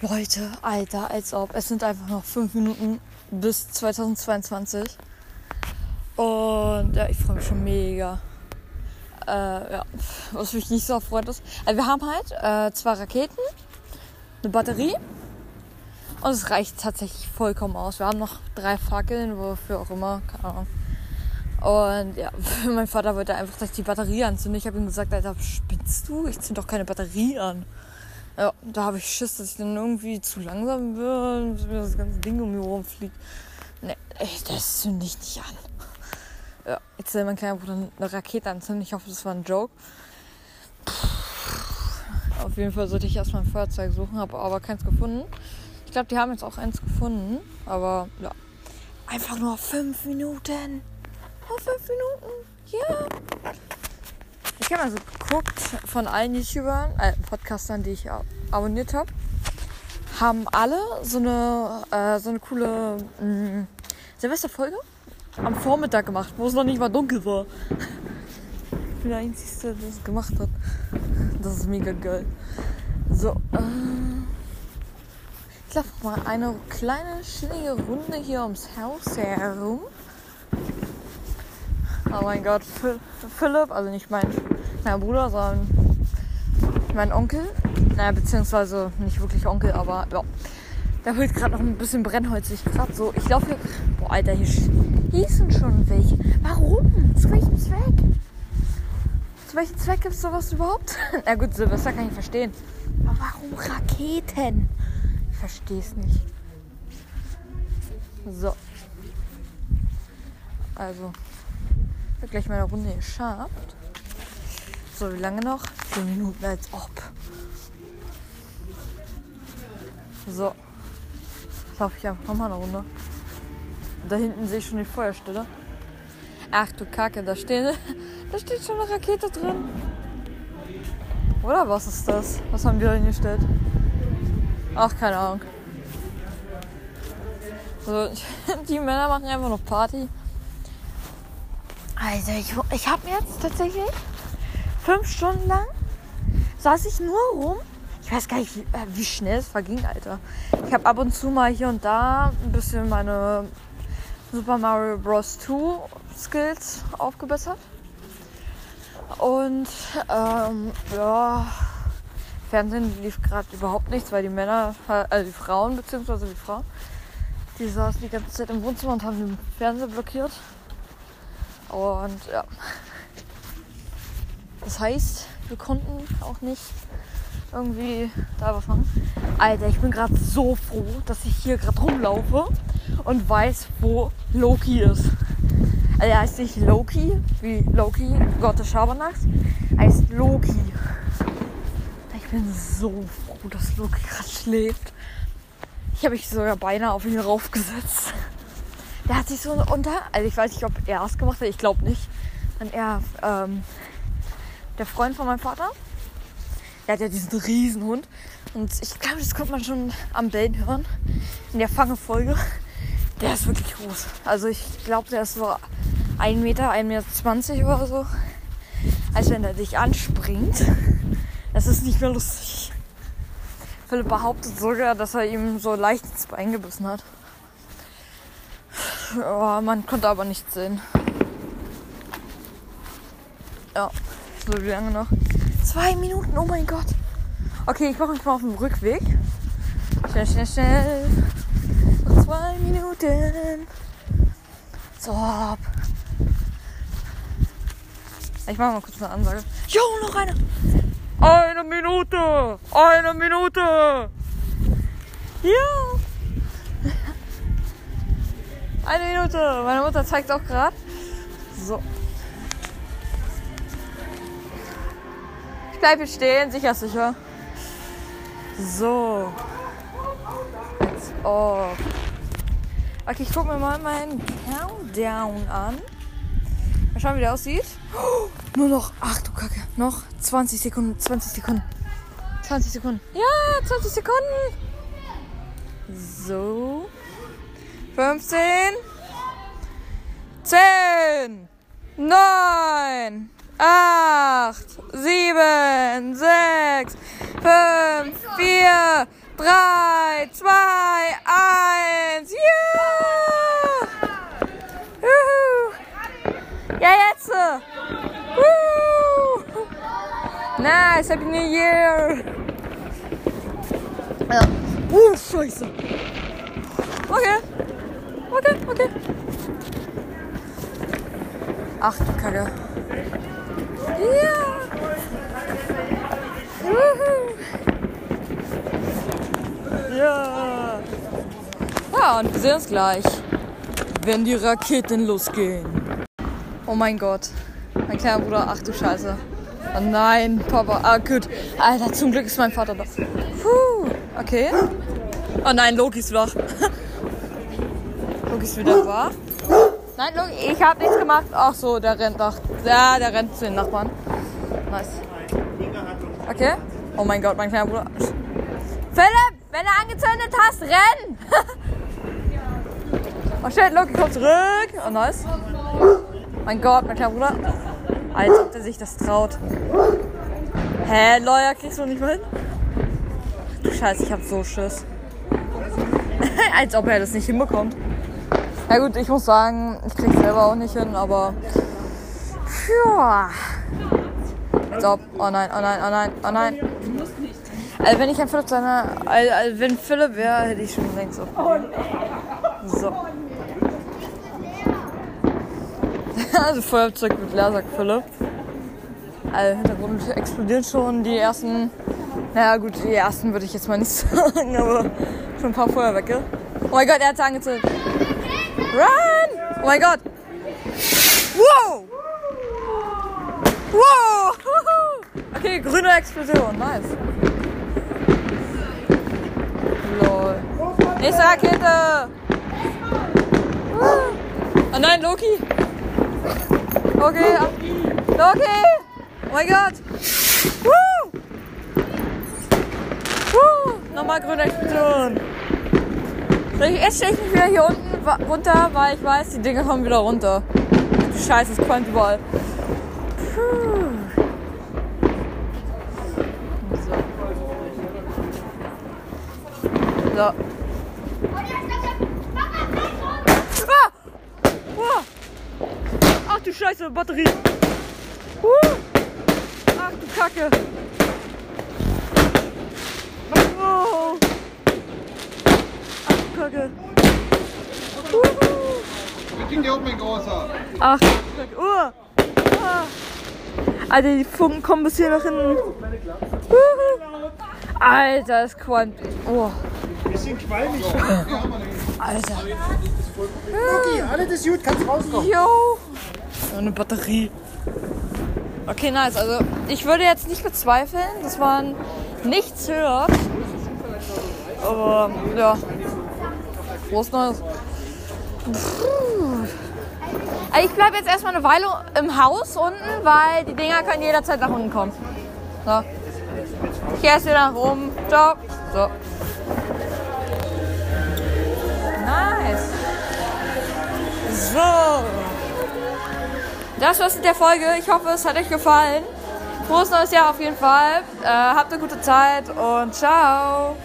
Leute, Alter, als ob. Es sind einfach noch fünf Minuten bis 2022. Und ja, ich freue mich schon mega. Äh, ja, was mich nicht so freut ist. Also wir haben halt äh, zwei Raketen, eine Batterie. Und es reicht tatsächlich vollkommen aus. Wir haben noch drei Fackeln, wofür auch immer, keine Ahnung. Und ja, mein Vater wollte einfach, dass ich die Batterie anzünde. Ich habe ihm gesagt, Alter, spinnst du? Ich zünde doch keine Batterie an. Ja, da habe ich Schiss, dass ich dann irgendwie zu langsam bin, mir das ganze Ding um mich rumfliegt. Ne, das zünde ich nicht an. Ja, jetzt will mein kleiner Bruder eine Rakete anzünden. Ich hoffe, das war ein Joke. Auf jeden Fall sollte ich erstmal ein Feuerzeug suchen, habe aber keins gefunden. Ich glaube, die haben jetzt auch eins gefunden. Aber ja. Einfach nur fünf Minuten. Nur fünf Minuten. Ja. Ich habe also geguckt von allen YouTubern, äh, Podcastern, die ich abonniert habe, haben alle so eine, äh, so eine coole mh, Silvesterfolge am Vormittag gemacht, wo es noch nicht mal dunkel war. Ich bin der Einzige, der das gemacht hat. Das ist mega geil. So, äh, ich laufe mal eine kleine, schnelle Runde hier ums Haus herum. Oh mein Gott, Philipp, also nicht mein, mein Bruder, sondern mein Onkel. Naja, beziehungsweise nicht wirklich Onkel, aber ja. Der holt gerade noch ein bisschen Brennholz. Ich gerade so. Ich laufe hier. Boah, Alter, hier schießen schon welche. Warum? Zu welchem Zweck? Zu welchem Zweck gibt es sowas überhaupt? Na gut, Silvester kann ich verstehen. Aber warum Raketen? Ich verstehe es nicht. So. Also, wird gleich mal eine Runde geschafft. So, wie lange noch? 10 Minuten als ob. So. Laufe ich einfach nochmal eine Runde. Da hinten sehe ich schon die Feuerstelle. Ach du Kacke, da steht, da steht schon eine Rakete drin. Oder was ist das? Was haben wir da hingestellt? Ach, keine Ahnung. So, die Männer machen einfach noch Party. Also ich, ich habe jetzt tatsächlich fünf Stunden lang saß ich nur rum. Ich weiß gar nicht, wie, äh, wie schnell es verging, Alter. Ich habe ab und zu mal hier und da ein bisschen meine Super Mario Bros. 2 Skills aufgebessert. Und ähm, ja, Fernsehen lief gerade überhaupt nichts, weil die Männer, also die Frauen beziehungsweise die Frauen, die saßen die ganze Zeit im Wohnzimmer und haben den Fernseher blockiert. Und ja. Das heißt, wir konnten auch nicht irgendwie da was machen. Alter, ich bin gerade so froh, dass ich hier gerade rumlaufe und weiß, wo Loki ist. Also er heißt nicht Loki, wie Loki, Gott des Schabernacks. Er heißt Loki. Ich bin so froh, dass Loki gerade schläft. Ich habe mich sogar beinahe auf ihn raufgesetzt. Der hat sich so unter, also ich weiß nicht, ob er es gemacht hat, ich glaube nicht. Und er, ähm, der Freund von meinem Vater, der hat ja diesen riesen Hund. Und ich glaube, das konnte man schon am Bellen hören. In der Fangefolge. Der ist wirklich groß. Also ich glaube, der ist so 1 Meter, 1,20 Meter oder so. Als wenn er dich anspringt. Das ist nicht mehr lustig. Philipp behauptet sogar, dass er ihm so leicht ins Bein gebissen hat. Ja, man konnte aber nichts sehen. Ja, so wie lange noch? Zwei Minuten, oh mein Gott. Okay, ich mache mich mal auf dem Rückweg. Schnell, schnell, schnell. Noch zwei Minuten. So. Ich mache mal kurz eine Ansage. Jo, noch eine. Eine Minute. Eine Minute. Ja. Eine Minute. Meine Mutter zeigt auch gerade. So. Ich bleibe stehen, sicher, sicher. So. Jetzt auf. Okay, ich gucke mir mal meinen Countdown an. Mal schauen, wie der aussieht. Oh, nur noch, ach du Kacke, noch 20 Sekunden, 20 Sekunden. 20 Sekunden. Ja, 20 Sekunden. So. 15, 10, Zehn, neun, acht, sieben, sechs, fünf, vier, drei, zwei, eins. Ja! Juhu! Ja, jetzt! Woo! Nice, Happy New Year! Ja. Uh, scheiße. Okay. Okay, okay. Ach du Kacke. Ja. Wuhu. Ja. Ja, und wir sehen uns gleich, wenn die Raketen losgehen. Oh mein Gott. Mein kleiner Bruder, ach du Scheiße. Oh nein, Papa. Ah, gut. Alter, zum Glück ist mein Vater da. Puh, okay. Oh nein, Loki ist wach. Loki ist wieder wach. Nein, Loki, ich habe nichts gemacht. Ach so, der rennt nach. Ja, der rennt zu den Nachbarn. Nice. Okay. Oh mein Gott, mein kleiner Bruder. Philipp, wenn du angezündet hast, renn! oh shit, Loki kommt zurück. Oh nice. Mein Gott, mein kleiner Bruder. Als ob der sich das traut. Hä, Lawyer, kriegst du nicht mal hin? Ach, du Scheiße, ich hab so Schiss. Als ob er das nicht hinbekommt. Ja gut, ich muss sagen, ich krieg's selber auch nicht hin, aber. Als ob. Oh nein, oh nein, oh nein, oh nein. Also wenn ich ein Philipp seiner. Also, also wenn Philipp wäre, hätte ich schon längst aufgegeben. So. Also Feuerzeug mit leer, sagt Philipp. Also Hintergrund explodieren schon die ersten. Naja gut, die ersten würde ich jetzt mal nicht sagen, aber schon ein paar Feuerwerke. Oh mein Gott, er hat angezündet. Run! Oh mein Gott! Wow! Wow! Okay, grüne Explosion, nice. Lol. Nächste Rakete! Oh nein, Loki! Okay, ab- Loki! Oh mein Gott! Woo! Woo! Nochmal grüne Explosion. Jetzt stelle ich mich wieder hier unten runter, weil ich weiß, die Dinge kommen wieder runter. Du Scheiße, es qualmt überall. Puh. So. So. Ah! Wow. Ach du Scheiße, Batterie. Ach du Kacke. Oh. Kacke. Uhu. Ding hier oben, mein Großer. Ach, Kacke. Uh. Ah. Alter, die Funken kommen bis hier nach hinten. Uhu. Alter, das qualmt. Oh, Bisschen qualmig. Alter. Okay, alles ist gut, kannst rauskommen. Jo. So eine Batterie. Okay, nice. Also ich würde jetzt nicht bezweifeln, dass man nichts hört. Aber ja. Groß Neues. Also, ich bleibe jetzt erstmal eine Weile im Haus unten, weil die Dinger können jederzeit nach unten kommen. So. Ich gehe jetzt wieder nach oben. Ciao. So. Nice. So. Das war's mit der Folge. Ich hoffe, es hat euch gefallen. Frohes neues Jahr auf jeden Fall. Äh, habt eine gute Zeit und ciao.